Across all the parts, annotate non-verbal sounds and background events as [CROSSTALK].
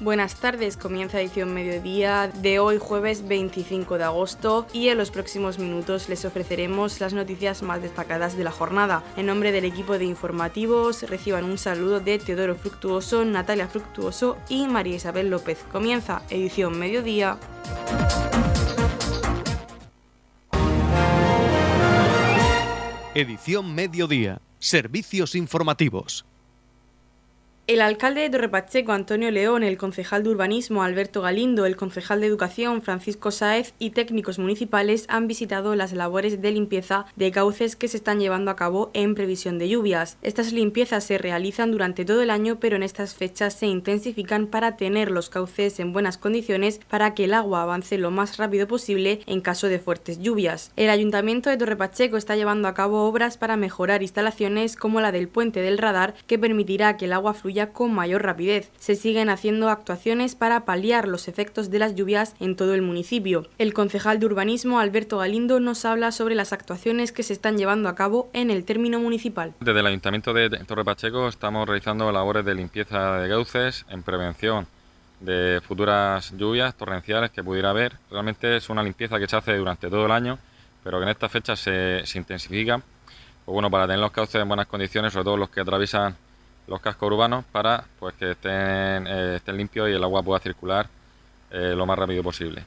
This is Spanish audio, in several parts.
Buenas tardes, comienza edición mediodía de hoy jueves 25 de agosto y en los próximos minutos les ofreceremos las noticias más destacadas de la jornada. En nombre del equipo de informativos reciban un saludo de Teodoro Fructuoso, Natalia Fructuoso y María Isabel López. Comienza edición mediodía. Edición mediodía. Servicios informativos. El alcalde de Torrepacheco, Antonio León, el concejal de Urbanismo, Alberto Galindo, el concejal de Educación, Francisco Sáez, y técnicos municipales han visitado las labores de limpieza de cauces que se están llevando a cabo en previsión de lluvias. Estas limpiezas se realizan durante todo el año, pero en estas fechas se intensifican para tener los cauces en buenas condiciones para que el agua avance lo más rápido posible en caso de fuertes lluvias. El Ayuntamiento de Torrepacheco está llevando a cabo obras para mejorar instalaciones como la del puente del radar, que permitirá que el agua fluya con mayor rapidez. Se siguen haciendo actuaciones para paliar los efectos de las lluvias en todo el municipio. El concejal de urbanismo, Alberto Galindo, nos habla sobre las actuaciones que se están llevando a cabo en el término municipal. Desde el Ayuntamiento de Torre Pacheco estamos realizando labores de limpieza de cauces en prevención de futuras lluvias torrenciales que pudiera haber. Realmente es una limpieza que se hace durante todo el año, pero que en estas fechas se, se intensifica. Pues bueno, para tener los cauces en buenas condiciones, sobre todo los que atraviesan los cascos urbanos para pues que estén, eh, estén limpios y el agua pueda circular eh, lo más rápido posible.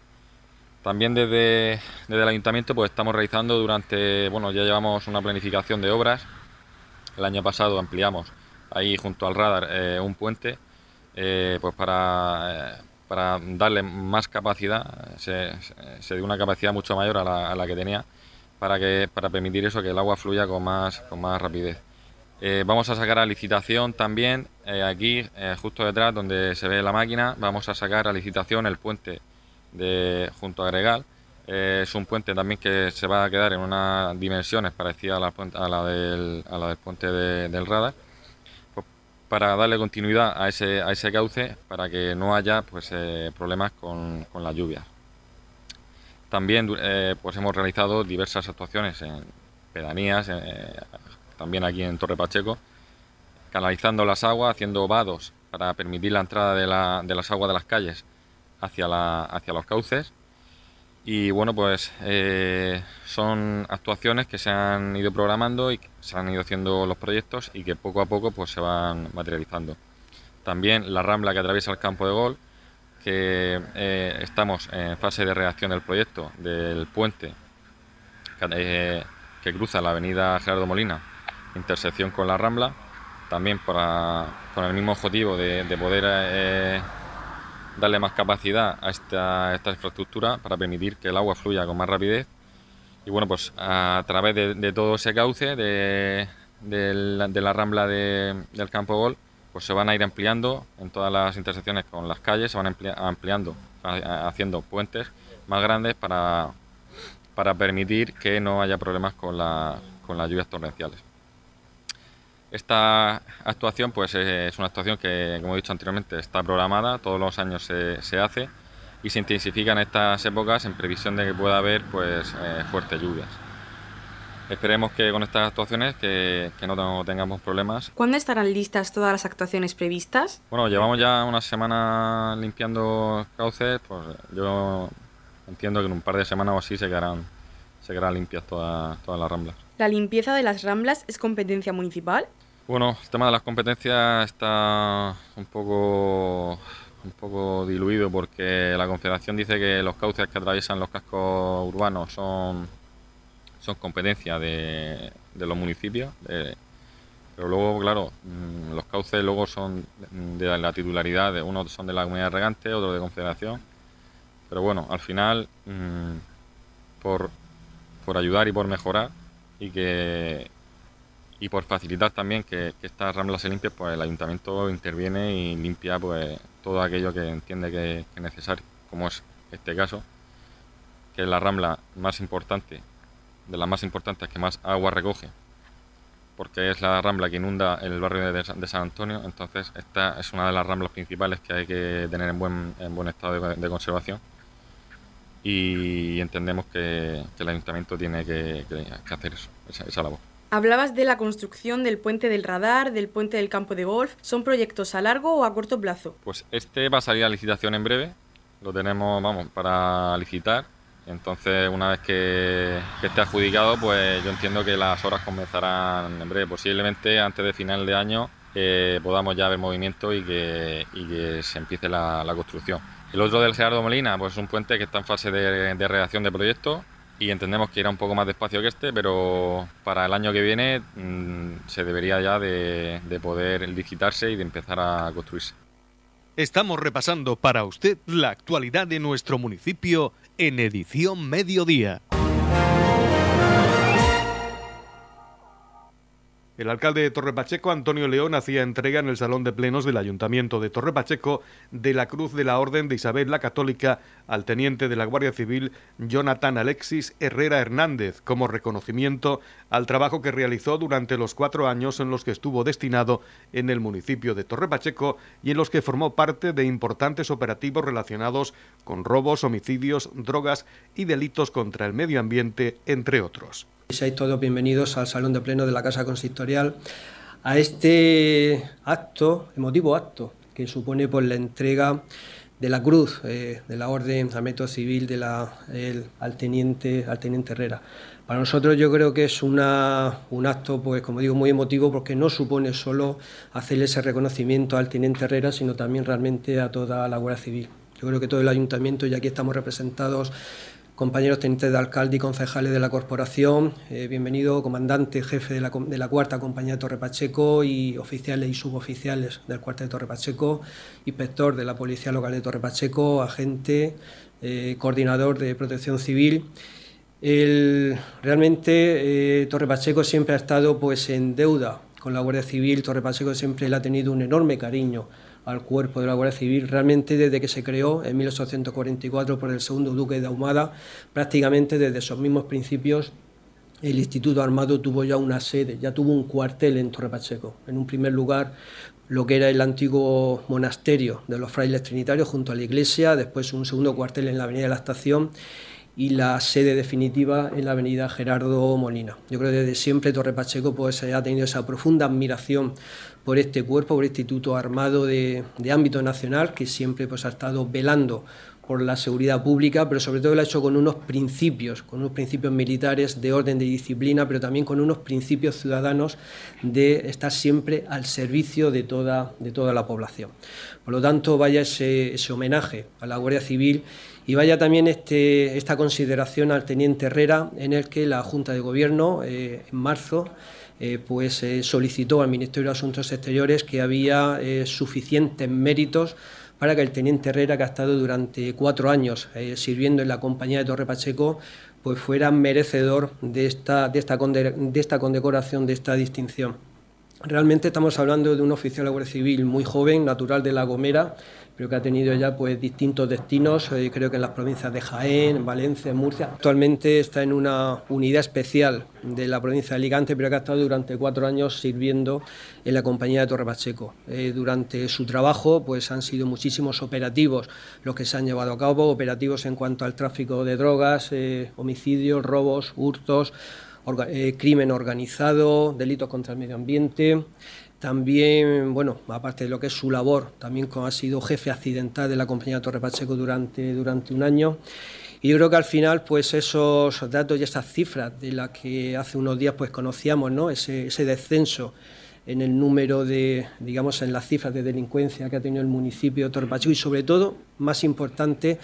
También desde, desde, el ayuntamiento pues estamos realizando durante, bueno, ya llevamos una planificación de obras. El año pasado ampliamos ahí junto al radar eh, un puente pues para, para darle más capacidad, se, se, dio una capacidad mucho mayor a la, a la, que tenía para, que, para permitir eso, que el agua fluya con más, con más rapidez. Eh, vamos a sacar a licitación también, eh, aquí, eh, justo detrás donde se ve la máquina, vamos a sacar a licitación el puente de junto a Gregal. es un puente también que se va a quedar en unas dimensiones parecidas a la, del, puente del radar, pues, para darle continuidad a ese, a ese cauce, para que no haya pues, problemas con, con, las lluvias. También pues hemos realizado diversas actuaciones en pedanías, también aquí en Torre Pacheco, canalizando las aguas, haciendo vados para permitir la entrada de, la, de las aguas de las calles hacia, la, hacia los cauces. Y bueno, pues eh, son actuaciones que se han ido programando y se han ido haciendo los proyectos y que poco a poco pues se van materializando. También la rambla que atraviesa el campo de gol, que eh, estamos en fase de reacción del proyecto del puente que, eh, que cruza la avenida Gerardo Molina intersección con la Rambla, también para, con el mismo objetivo de, poder eh, darle más capacidad a esta, esta, infraestructura para permitir que el agua fluya con más rapidez. Y bueno, pues a través de, todo ese cauce de, la, Rambla del Campo Gol, pues se van a ir ampliando en todas las intersecciones con las calles, se van ampliando, haciendo puentes más grandes para, para permitir que no haya problemas con, con las lluvias torrenciales. Esta actuación pues es una actuación que, como he dicho anteriormente, está programada, todos los años se, hace y se intensifica en estas épocas en previsión de que pueda haber pues eh, fuertes lluvias. Esperemos que con estas actuaciones que, no tengamos problemas. ¿Cuándo estarán listas todas las actuaciones previstas? Bueno, llevamos ya una semana limpiando cauces, pues yo entiendo que en un par de semanas o así se quedarán, se quedarán limpias todas, todas las ramblas. ¿La limpieza de las ramblas es competencia municipal? Bueno, el tema de las competencias está un poco, un poco diluido porque la Confederación dice que los cauces que atraviesan los cascos urbanos son, son competencia de, los municipios, pero luego, claro, mm, los cauces luego son de la titularidad, de, unos son de la comunidad regante, otros de Confederación, pero bueno, al final, mm, por, por ayudar y por mejorar y que y por facilitar también que, estas ramblas se limpien, pues el ayuntamiento interviene y limpia pues todo aquello que entiende que, es necesario, como es este caso, que es la rambla más importante, de las más importantes que más agua recoge, porque es la rambla que inunda el barrio de, San Antonio, entonces esta es una de las ramblas principales que hay que tener en buen, en buen estado de, conservación y entendemos que, el ayuntamiento tiene que, hacer eso, esa labor. Hablabas de la construcción del puente del radar, del puente del campo de golf. ¿Son proyectos a largo o a corto plazo? Pues este va a salir a licitación en breve. Lo tenemos, vamos, para licitar. Entonces, una vez que, esté adjudicado, pues yo entiendo que las obras comenzarán en breve. Posiblemente antes de final de año eh, podamos ya ver movimiento y que, se empiece la, construcción. El otro del Gerardo Molina, pues es un puente que está en fase de, de redacción de proyecto y entendemos que irá un poco más despacio que este, pero para el año que viene mm, se debería ya de, de poder licitarse y de empezar a construirse. Estamos repasando para usted la actualidad de nuestro municipio en edición mediodía. El alcalde de Torrepacheco, Antonio León, hacía entrega en el Salón de Plenos del Ayuntamiento de Torrepacheco de la Cruz de la Orden de Isabel la Católica al teniente de la Guardia Civil, Jonathan Alexis Herrera Hernández, como reconocimiento al trabajo que realizó durante los cuatro años en los que estuvo destinado en el municipio de Torrepacheco y en los que formó parte de importantes operativos relacionados con robos, homicidios, drogas y delitos contra el medio ambiente, entre otros. Seáis todos bienvenidos al Salón de Pleno de la Casa Consistorial a este acto, emotivo acto, que supone por la entrega de la cruz eh, de la Orden al Método Civil de la, al, teniente, al teniente Herrera. Para nosotros yo creo que es una, un acto, pues como digo, muy emotivo porque no supone solo hacerle ese reconocimiento al teniente Herrera, sino también realmente a toda la Guardia Civil. Yo creo que todo el ayuntamiento, y aquí estamos representados compañeros tenientes de alcalde y concejales de la corporación, eh, bienvenido comandante, jefe de la, de la, cuarta compañía de Torre Pacheco y oficiales y suboficiales del cuartel de Torre Pacheco, inspector de la Policía Local de Torre Pacheco, agente, eh, coordinador de protección civil. realmente eh, Torre Pacheco siempre ha estado pues, en deuda con la Guardia Civil, Torre Pacheco siempre le ha tenido un enorme cariño al cuerpo de la Guardia Civil. Realmente desde que se creó en 1844 por el segundo duque de Ahumada, prácticamente desde esos mismos principios el Instituto Armado tuvo ya una sede, ya tuvo un cuartel en Torre Pacheco. En un primer lugar, lo que era el antiguo monasterio de los frailes trinitarios junto a la iglesia, después un segundo cuartel en la Avenida de la Estación y la sede definitiva en la Avenida Gerardo Molina. Yo creo que desde siempre Torre Pacheco pues, ha tenido esa profunda admiración por este cuerpo, por este Instituto Armado de, ámbito nacional, que siempre pues, ha estado velando por la seguridad pública, pero sobre todo lo ha hecho con unos principios, con unos principios militares de orden de disciplina, pero también con unos principios ciudadanos de estar siempre al servicio de toda, de toda la población. Por lo tanto, vaya ese, homenaje a la Guardia Civil y vaya también este, esta consideración al teniente Herrera, en el que la Junta de Gobierno, eh, en marzo, eh, pues eh, solicitó al Ministerio de Asuntos Exteriores que había suficientes méritos para que el teniente Herrera, que ha estado durante cuatro años sirviendo en la compañía de Torre Pacheco, pues fuera merecedor de esta, de esta, de esta condecoración, de esta distinción. Realmente estamos hablando de un oficial de la Guardia Civil muy joven, natural de La Gomera, Creo que ha tenido ya pues distintos destinos, eh, creo que en las provincias de Jaén, Valencia, Murcia. Actualmente está en una unidad especial de la provincia de Alicante, pero que ha estado durante cuatro años sirviendo en la compañía de Torre Pacheco. Eh, durante su trabajo pues han sido muchísimos operativos los que se han llevado a cabo, operativos en cuanto al tráfico de drogas, eh, homicidios, robos, hurtos, crimen organizado, delitos contra el medio ambiente. También, bueno, aparte de lo que es su labor, también ha sido jefe accidental de la compañía Torre Pacheco durante, durante un año. Y yo creo que al final, pues esos datos y esas cifras de las que hace unos días pues conocíamos, ¿no? Ese, ese descenso en el número de, digamos, en las cifras de delincuencia que ha tenido el municipio de Torre Pacheco y sobre todo, más importante,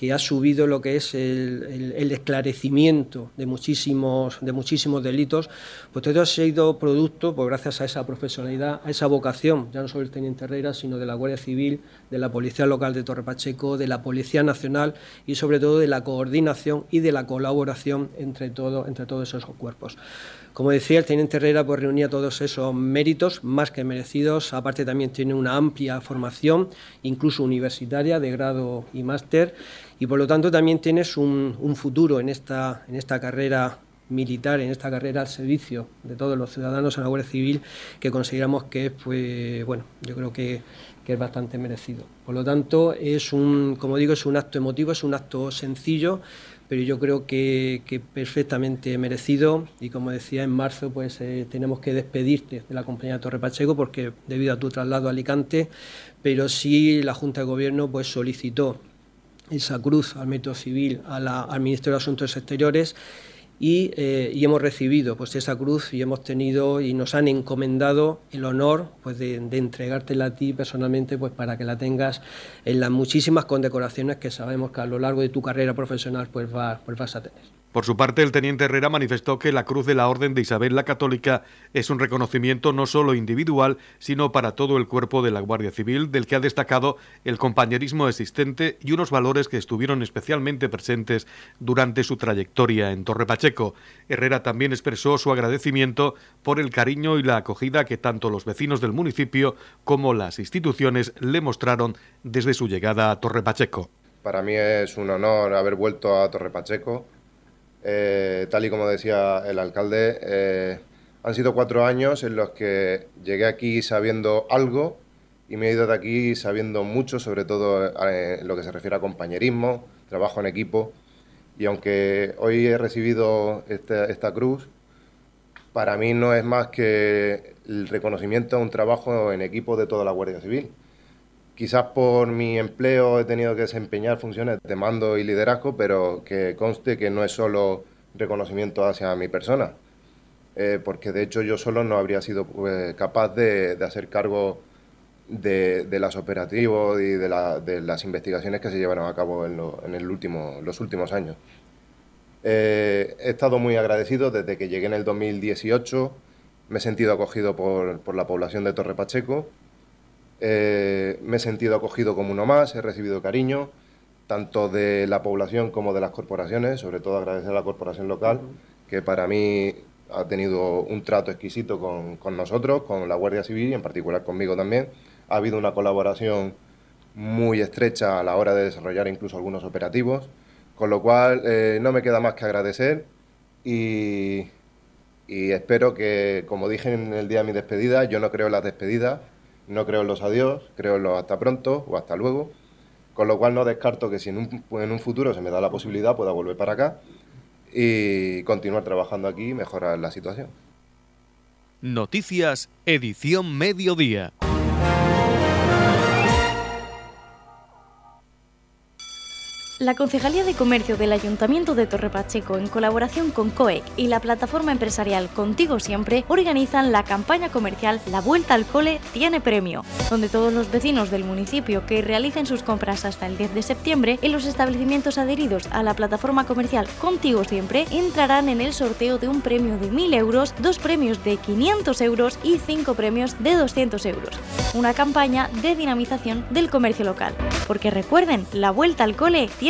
que ha subido lo que es el, esclarecimiento de muchísimos, de muchísimos delitos, pues todo ha sido producto, pues gracias a esa profesionalidad, a esa vocación, ya no solo del Teniente Herrera, sino de la Guardia Civil, de la Policía Local de Torre Pacheco, de la Policía Nacional y sobre todo de la coordinación y de la colaboración entre, entre todos esos cuerpos. Como decía, el teniente Herrera pues, reunía todos esos méritos más que merecidos. Aparte también tiene una amplia formación, incluso universitaria, de grado y máster. Y por lo tanto también tienes un, futuro en esta, en esta carrera militar, en esta carrera al servicio de todos los ciudadanos en la Guardia Civil, que consideramos que es, pues, bueno, yo creo que, que, es bastante merecido. Por lo tanto, es un, como digo, es un acto emotivo, es un acto sencillo, pero yo creo que, perfectamente merecido. Y como decía en marzo pues eh, tenemos que despedirte de la compañía Torre Pacheco porque debido a tu traslado a Alicante, pero sí la Junta de Gobierno pues solicitó esa cruz al método civil al Ministerio de Asuntos Exteriores eh, y, hemos recibido pues esa cruz y hemos tenido y nos han encomendado el honor pues de, entregártela a ti personalmente pues para que la tengas en las muchísimas condecoraciones que sabemos que a lo largo de tu carrera profesional pues, pues vas a tener. Por su parte, el teniente Herrera manifestó que la Cruz de la Orden de Isabel la Católica es un reconocimiento no solo individual, sino para todo el cuerpo de la Guardia Civil, del que ha destacado el compañerismo existente y unos valores que estuvieron especialmente presentes durante su trayectoria en Torre Pacheco. Herrera también expresó su agradecimiento por el cariño y la acogida que tanto los vecinos del municipio como las instituciones le mostraron desde su llegada a Torre Pacheco. Para mí es un honor haber vuelto a Torre Pacheco eh, tal y como decía el alcalde, eh, han sido cuatro años en los que llegué aquí sabiendo algo y me he ido de aquí sabiendo mucho, sobre todo eh, en lo que se refiere a compañerismo, trabajo en equipo. Y aunque hoy he recibido esta, esta cruz, para mí no es más que el reconocimiento a un trabajo en equipo de toda la Guardia Civil. Quizás por mi empleo he tenido que desempeñar funciones de mando y liderazgo, pero que conste que no es solo reconocimiento hacia mi persona, eh, porque de hecho yo solo no habría sido pues, capaz de, hacer cargo de, las operativos y de, las investigaciones que se llevaron a cabo en, los últimos años. Eh, he estado muy agradecido desde que llegué en el 2018, me he sentido acogido por la población de Torre Pacheco eh, me he sentido acogido como uno más, he recibido cariño, tanto de la población como de las corporaciones, sobre todo agradecer a la corporación local, que para mí ha tenido un trato exquisito con, nosotros, con la Guardia Civil y en particular conmigo también. Ha habido una colaboración muy estrecha a la hora de desarrollar incluso algunos operativos, con lo cual eh, no me queda más que agradecer y, y espero que, como dije en el día de mi despedida, yo no creo en las despedidas, no creo en los adiós, creo en los hasta pronto o hasta luego, con lo cual no descarto que si en un, en un futuro se me da la posibilidad pueda volver para acá y continuar trabajando aquí y mejorar la situación. Noticias, edición mediodía. La Concejalía de Comercio del Ayuntamiento de Torre Pacheco, en colaboración con COEC y la plataforma empresarial Contigo Siempre, organizan la campaña comercial La Vuelta al Cole tiene premio, donde todos los vecinos del municipio que realicen sus compras hasta el 10 de septiembre en los establecimientos adheridos a la plataforma comercial Contigo Siempre entrarán en el sorteo de un premio de 1.000 euros, dos premios de 500 euros y cinco premios de 200 euros. Una campaña de dinamización del comercio local. Porque recuerden, La Vuelta al Cole tiene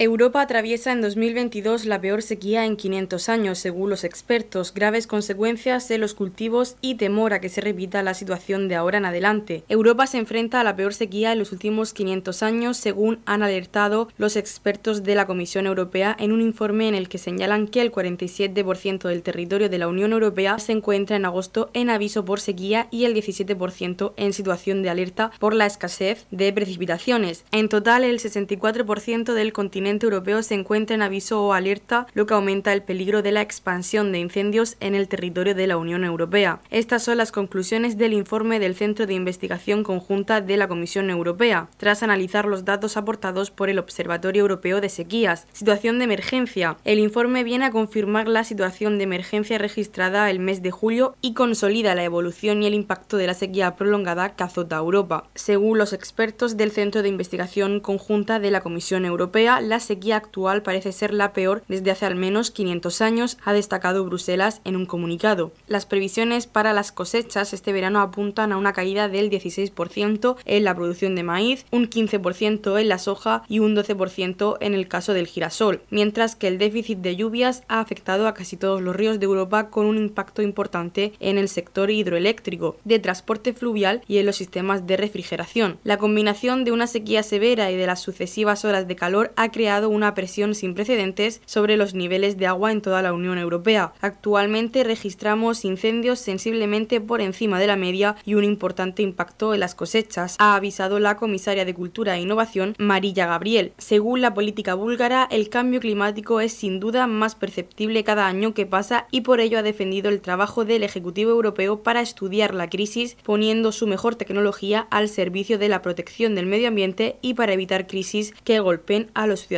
Europa atraviesa en 2022 la peor sequía en 500 años, según los expertos, graves consecuencias en los cultivos y temor a que se repita la situación de ahora en adelante. Europa se enfrenta a la peor sequía en los últimos 500 años, según han alertado los expertos de la Comisión Europea en un informe en el que señalan que el 47% del territorio de la Unión Europea se encuentra en agosto en aviso por sequía y el 17% en situación de alerta por la escasez de precipitaciones. En total, el 64% del continente europeo se encuentra en aviso o alerta, lo que aumenta el peligro de la expansión de incendios en el territorio de la Unión Europea. Estas son las conclusiones del informe del Centro de Investigación Conjunta de la Comisión Europea, tras analizar los datos aportados por el Observatorio Europeo de Sequías. Situación de emergencia. El informe viene a confirmar la situación de emergencia registrada el mes de julio y consolida la evolución y el impacto de la sequía prolongada que azota Europa. Según los expertos del Centro de Investigación Conjunta de la Comisión Europea, la sequía actual parece ser la peor desde hace al menos 500 años, ha destacado Bruselas en un comunicado. Las previsiones para las cosechas este verano apuntan a una caída del 16% en la producción de maíz, un 15% en la soja y un 12% en el caso del girasol, mientras que el déficit de lluvias ha afectado a casi todos los ríos de Europa con un impacto importante en el sector hidroeléctrico, de transporte fluvial y en los sistemas de refrigeración. La combinación de una sequía severa y de las sucesivas horas de calor ha creado una presión sin precedentes sobre los niveles de agua en toda la Unión Europea. Actualmente registramos incendios sensiblemente por encima de la media y un importante impacto en las cosechas, ha avisado la comisaria de Cultura e Innovación, Marilla Gabriel. Según la política búlgara, el cambio climático es sin duda más perceptible cada año que pasa y por ello ha defendido el trabajo del Ejecutivo Europeo para estudiar la crisis, poniendo su mejor tecnología al servicio de la protección del medio ambiente y para evitar crisis que golpeen a los ciudadanos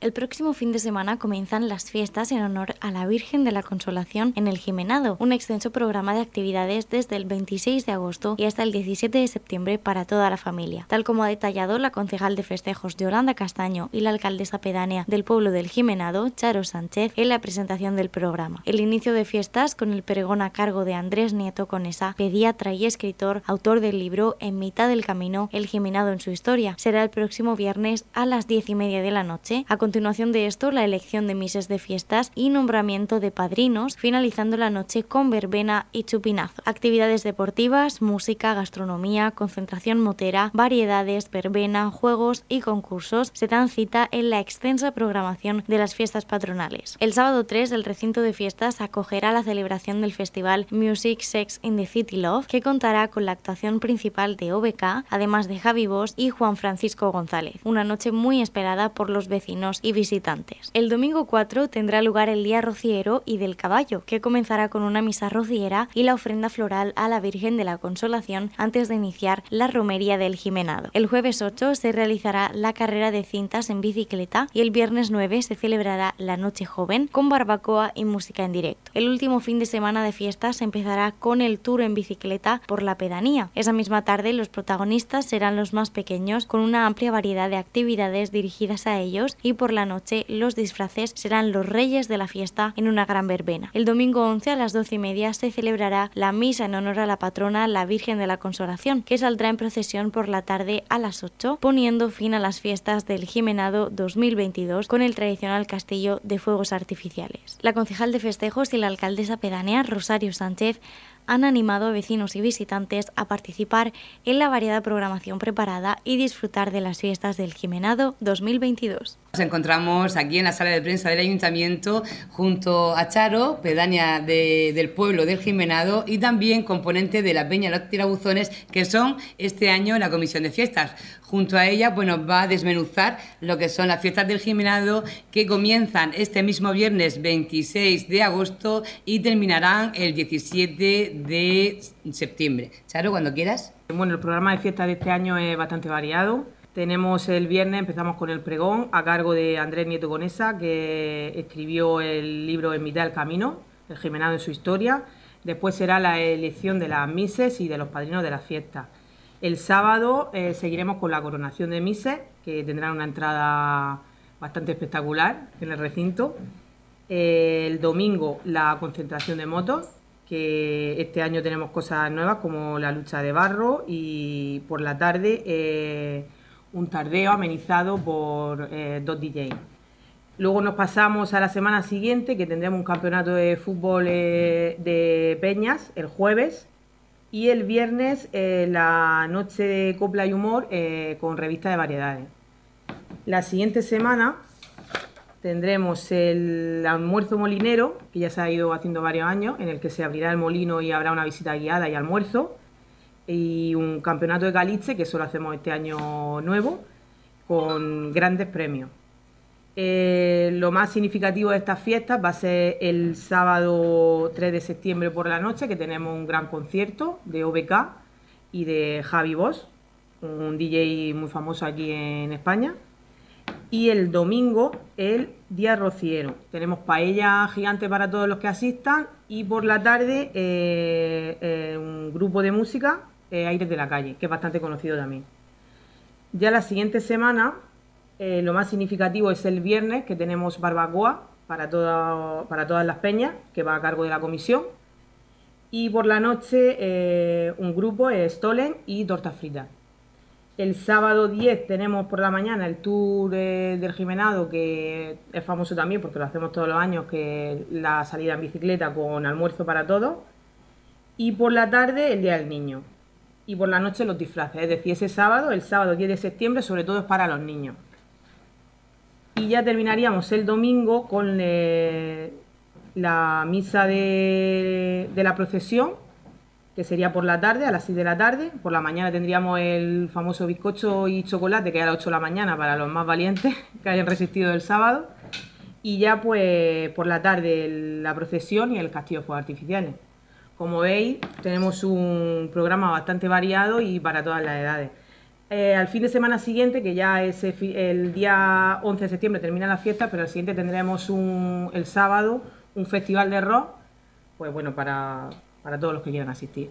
El próximo fin de semana comienzan las fiestas en honor a la Virgen de la Consolación en el Jimenado, un extenso programa de actividades desde el 26 de agosto y hasta el 17 de septiembre para toda la familia, tal como ha detallado la concejal de festejos Yolanda Castaño y la alcaldesa pedánea del pueblo del Jimenado, Charo Sánchez, en la presentación del programa. El inicio de fiestas con el pregón a cargo de Andrés Nieto Conesa, pediatra y escritor, autor del libro En mitad del camino, El Jimenado en su historia. Será el próximo viernes a las diez y media de la noche. Continuación de esto, la elección de mises de fiestas y nombramiento de padrinos, finalizando la noche con verbena y chupinazo. Actividades deportivas, música, gastronomía, concentración motera, variedades, verbena, juegos y concursos se dan cita en la extensa programación de las fiestas patronales. El sábado 3, el recinto de fiestas acogerá la celebración del festival Music Sex in the City Love, que contará con la actuación principal de OBK, además de Javi Bosch y Juan Francisco González. Una noche muy esperada por los vecinos y visitantes. El domingo 4 tendrá lugar el Día Rociero y del Caballo, que comenzará con una misa rociera y la ofrenda floral a la Virgen de la Consolación antes de iniciar la romería del Jimenado. El jueves 8 se realizará la carrera de cintas en bicicleta y el viernes 9 se celebrará la Noche Joven con barbacoa y música en directo. El último fin de semana de fiestas empezará con el tour en bicicleta por la pedanía. Esa misma tarde los protagonistas serán los más pequeños con una amplia variedad de actividades dirigidas a ellos y por la noche los disfraces serán los reyes de la fiesta en una gran verbena. El domingo 11 a las 12 y media se celebrará la misa en honor a la patrona, la Virgen de la Consolación, que saldrá en procesión por la tarde a las 8, poniendo fin a las fiestas del Jimenado 2022 con el tradicional castillo de fuegos artificiales. La concejal de festejos y la alcaldesa pedánea, Rosario Sánchez, han animado a vecinos y visitantes a participar en la variada programación preparada y disfrutar de las fiestas del Jimenado 2022. Nos encontramos aquí en la sala de prensa del Ayuntamiento junto a Charo, pedánea del pueblo del Jimenado y también componente de la Peña Los Tirabuzones, que son este año la comisión de fiestas. Junto a ella pues nos va a desmenuzar lo que son las fiestas del Jimenado que comienzan este mismo viernes 26 de agosto y terminarán el 17 de septiembre. Charo, cuando quieras. Bueno, el programa de fiestas de este año es bastante variado. Tenemos el viernes, empezamos con el pregón a cargo de Andrés Nieto Conesa, que escribió el libro En mitad del camino, el Jimenado en su historia. Después será la elección de las mises y de los padrinos de la fiesta. El sábado eh, seguiremos con la coronación de mises, que tendrá una entrada bastante espectacular en el recinto. el domingo la concentración de motos, que este año tenemos cosas nuevas como la lucha de barro y por la tarde eh, un tardeo amenizado por eh, dos DJs. Luego nos pasamos a la semana siguiente, que tendremos un campeonato de fútbol eh, de Peñas el jueves. Y el viernes eh, la noche de copla y humor con revista de variedades. La siguiente semana tendremos el almuerzo molinero, que ya se ha ido haciendo varios años, en el que se abrirá el molino y habrá una visita guiada y almuerzo y un campeonato de caliche que solo hacemos este año nuevo con grandes premios. Eh, lo más significativo de estas fiestas va a ser el sábado 3 de septiembre por la noche, que tenemos un gran concierto de OBK y de Javi Bosch, un DJ muy famoso aquí en España. Y el domingo, el día rociero. Tenemos paella gigante para todos los que asistan y por la tarde eh, eh, un grupo de música, Aires de la Calle, que es bastante conocido también. Ya la siguiente semana eh, lo más significativo es el viernes, que tenemos barbacoa para, todas las peñas, que va a cargo de la comisión. Y por la noche eh, un grupo, es Stolen y tortas fritas. El sábado 10 tenemos por la mañana el tour del Jimenado, que es famoso también porque lo hacemos todos los años, que la salida en bicicleta con almuerzo para todos. Y por la tarde el Día del Niño. Y por la noche los disfraces. Es decir, ese sábado, el sábado 10 de septiembre, sobre todo es para los niños y ya terminaríamos el domingo con eh, la misa de, la procesión, que sería por la tarde, a las 6 de la tarde. Por la mañana tendríamos el famoso bizcocho y chocolate, que es a las 8 de la mañana para los más valientes [LAUGHS] que hayan resistido el sábado. Y ya pues por la tarde la procesión y el castillo de fuegos artificiales. Como veis, tenemos un programa bastante variado y para todas las edades. Eh, al fin de semana siguiente, que ya es el día 11 de septiembre, termina la fiesta, pero al siguiente tendremos el sábado un festival de rock, pues bueno, para, todos los que quieran asistir.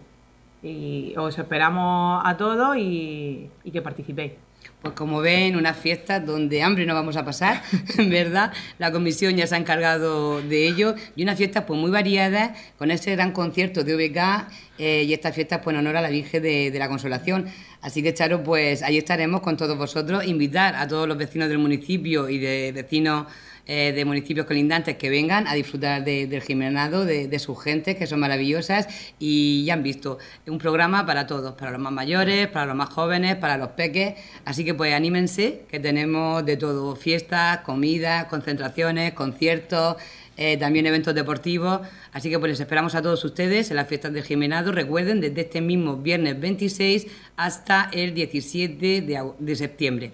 Y os esperamos a todos y que participéis. Pues como ven, una fiesta donde hambre no vamos a pasar, [LAUGHS] ¿verdad? La comisión ya se ha encargado de ello y una fiesta pues muy variada con ese gran concierto de OBK eh, y esta fiesta pues en honor a la Virgen de, de, la Consolación. Así que Charo, pues ahí estaremos con todos vosotros, invitar a todos los vecinos del municipio y de vecinos eh, de municipios colindantes que vengan a disfrutar del Jimenado, de, sus gentes, que son maravillosas, y ya han visto un programa para todos, para los más mayores, para los más jóvenes, para los peques. Así que pues anímense, que tenemos de todo, fiestas, comidas, concentraciones, conciertos. Eh, también eventos deportivos. Así que pues les esperamos a todos ustedes en las fiestas del Jimenado. Recuerden, desde este mismo viernes 26 hasta el 17 de septiembre.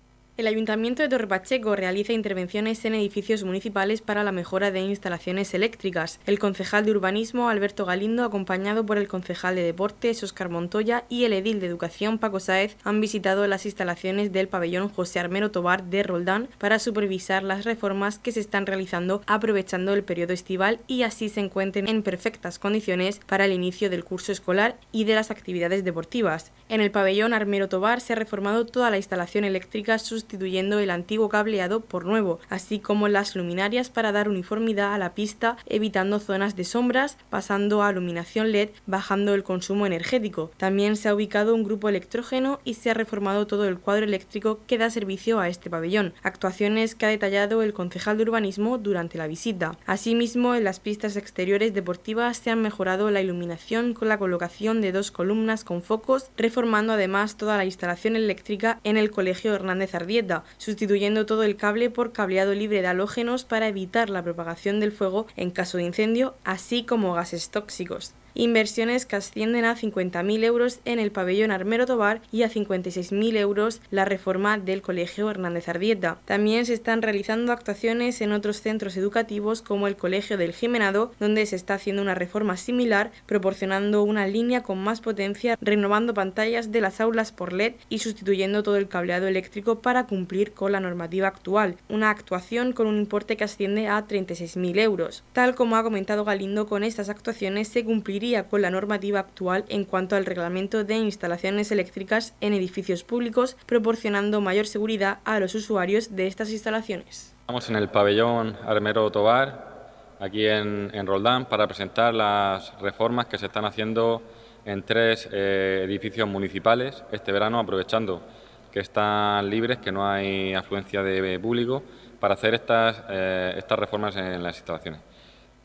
El Ayuntamiento de Torre Pacheco realiza intervenciones en edificios municipales para la mejora de instalaciones eléctricas. El concejal de Urbanismo, Alberto Galindo, acompañado por el concejal de Deportes, Óscar Montoya, y el edil de Educación, Paco Sáez, han visitado las instalaciones del pabellón José Armero Tobar de Roldán para supervisar las reformas que se están realizando aprovechando el periodo estival y así se encuentren en perfectas condiciones para el inicio del curso escolar y de las actividades deportivas. En el pabellón Armero Tobar se ha reformado toda la instalación eléctrica sustituyendo el antiguo cableado por nuevo, así como las luminarias para dar uniformidad a la pista, evitando zonas de sombras, pasando a iluminación LED, bajando el consumo energético. También se ha ubicado un grupo electrógeno y se ha reformado todo el cuadro eléctrico que da servicio a este pabellón, actuaciones que ha detallado el concejal de urbanismo durante la visita. Asimismo, en las pistas exteriores deportivas se han mejorado la iluminación con la colocación de dos columnas con focos, reformando además toda la instalación eléctrica en el Colegio Hernández Sustituyendo todo el cable por cableado libre de halógenos para evitar la propagación del fuego en caso de incendio, así como gases tóxicos inversiones que ascienden a 50.000 euros en el pabellón Armero Tobar y a 56.000 euros la reforma del Colegio Hernández Ardieta. También se están realizando actuaciones en otros centros educativos como el Colegio del Jimenado, donde se está haciendo una reforma similar, proporcionando una línea con más potencia, renovando pantallas de las aulas por LED y sustituyendo todo el cableado eléctrico para cumplir con la normativa actual, una actuación con un importe que asciende a 36.000 euros. Tal como ha comentado Galindo, con estas actuaciones se cumplirá con la normativa actual en cuanto al reglamento de instalaciones eléctricas en edificios públicos, proporcionando mayor seguridad a los usuarios de estas instalaciones. Estamos en el pabellón Armero Tobar, aquí en, Roldán, para presentar las reformas que se están haciendo en tres eh, edificios municipales este verano, aprovechando que están libres, que no hay afluencia de público, para hacer estas, eh, estas reformas en las instalaciones.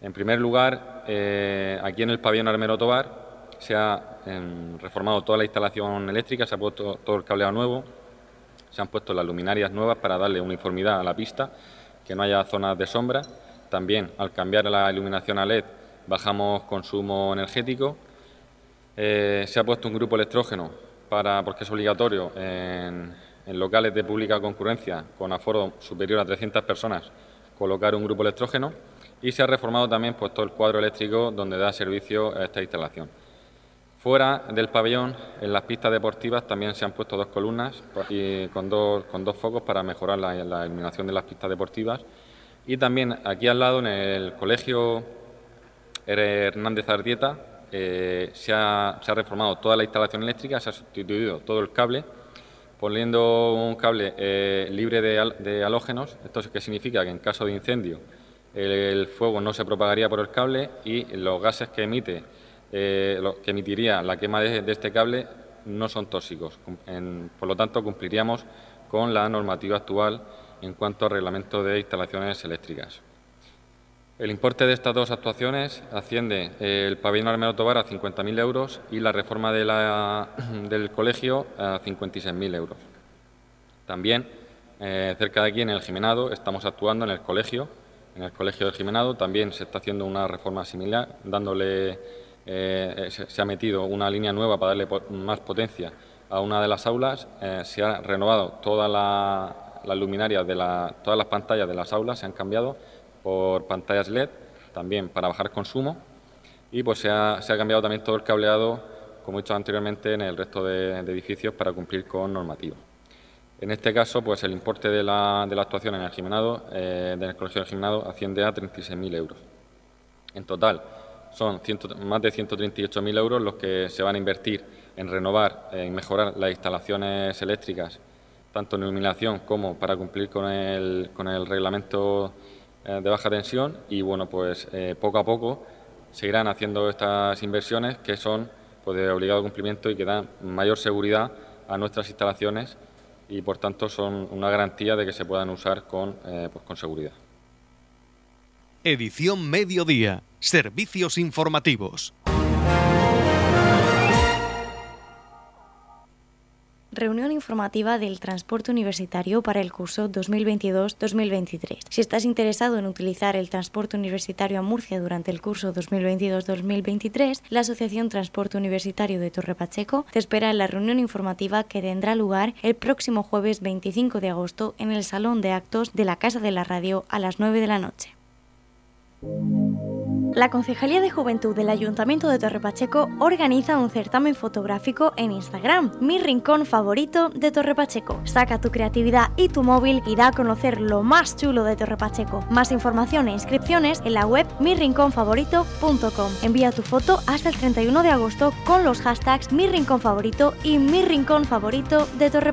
En primer lugar, eh, aquí en el pabellón Armero Tobar se ha em, reformado toda la instalación eléctrica, se ha puesto todo el cableado nuevo, se han puesto las luminarias nuevas para darle uniformidad a la pista, que no haya zonas de sombra. También, al cambiar la iluminación a LED, bajamos consumo energético. Eh, se ha puesto un grupo electrógeno para, porque es obligatorio en, locales de pública concurrencia con aforo superior a 300 personas colocar un grupo electrógeno y se ha reformado también pues, todo el cuadro eléctrico donde da servicio a esta instalación. Fuera del pabellón, en las pistas deportivas también se han puesto dos columnas y con, dos, con dos focos para mejorar la, iluminación de las pistas deportivas. Y también aquí al lado, en el colegio Hernández Ardieta, eh, se, ha, reformado toda la instalación eléctrica, se ha sustituido todo el cable, poniendo un cable eh, libre de, halógenos. Esto que significa que en caso de incendio el fuego no se propagaría por el cable y los gases que emite eh, que emitiría la quema de, este cable no son tóxicos. por lo tanto, cumpliríamos con la normativa actual en cuanto al reglamento de instalaciones eléctricas. El importe de estas dos actuaciones asciende eh, el pabellón Armero Tobar a 50.000 euros y la reforma [CLEARS THROAT] del colegio a 56.000 euros. También, eh, cerca de aquí, en el Jimenado, estamos actuando en el colegio. En el colegio del Jimenado. También se está haciendo una reforma similar, dándole eh, se, ha metido una línea nueva para darle más potencia a una de las aulas, eh, se ha renovado todas las luminarias de todas las pantallas de las aulas, se han cambiado por pantallas LED, también para bajar consumo, y pues se ha, cambiado también todo el cableado, como he dicho anteriormente, en el resto de, edificios para cumplir con normativa. En este caso, pues el importe de la, actuación en el gimnado, eh, del colegio del gimnado, asciende a 36.000 euros. En total, son más de 138.000 euros los que se van a invertir en renovar, en mejorar las instalaciones eléctricas, tanto en iluminación como para cumplir con el, con el reglamento eh, de baja tensión. Y bueno, pues eh, poco a poco seguirán haciendo estas inversiones que son pues, de obligado cumplimiento y que dan mayor seguridad a nuestras instalaciones y por tanto son una garantía de que se puedan usar con, eh, pues, con seguridad. Edición Mediodía. Servicios informativos. Reunión informativa del transporte universitario para el curso 2022-2023. Si estás interesado en utilizar el transporte universitario a Murcia durante el curso 2022-2023, la Asociación Transporte Universitario de Torre Pacheco te espera en la reunión informativa que tendrá lugar el próximo jueves 25 de agosto en el Salón de Actos de la Casa de la Radio a las 9 de la noche. La Concejalía de Juventud del Ayuntamiento de Torre Pacheco organiza un certamen fotográfico en Instagram, Mi Rincón Favorito de Torre Pacheco. Saca tu creatividad y tu móvil y da a conocer lo más chulo de Torre Pacheco. Más información e inscripciones en la web mirrinconfavorito.com. Envía tu foto hasta el 31 de agosto con los hashtags Mi Rincón Favorito y Mi Rincón Favorito de Torre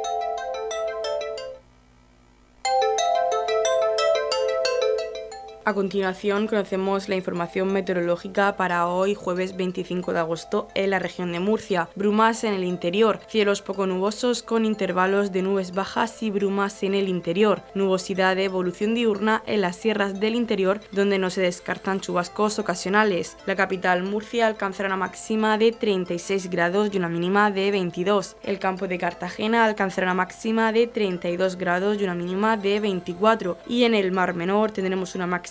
A continuación conocemos la información meteorológica para hoy jueves 25 de agosto en la región de Murcia. Brumas en el interior, cielos poco nubosos con intervalos de nubes bajas y brumas en el interior, nubosidad de evolución diurna en las sierras del interior donde no se descartan chubascos ocasionales. La capital Murcia alcanzará una máxima de 36 grados y una mínima de 22. El campo de Cartagena alcanzará una máxima de 32 grados y una mínima de 24. Y en el Mar Menor tendremos una máxima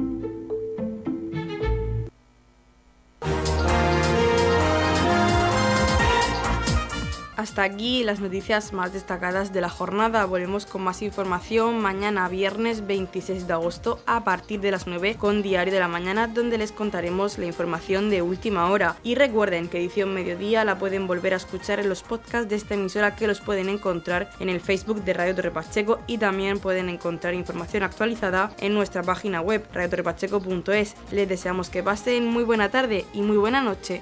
Hasta aquí las noticias más destacadas de la jornada. Volvemos con más información mañana viernes 26 de agosto a partir de las 9 con Diario de la Mañana donde les contaremos la información de última hora. Y recuerden que edición mediodía la pueden volver a escuchar en los podcasts de esta emisora que los pueden encontrar en el Facebook de Radio Torre Pacheco y también pueden encontrar información actualizada en nuestra página web radiotorrepacheco.es. Les deseamos que pasen muy buena tarde y muy buena noche.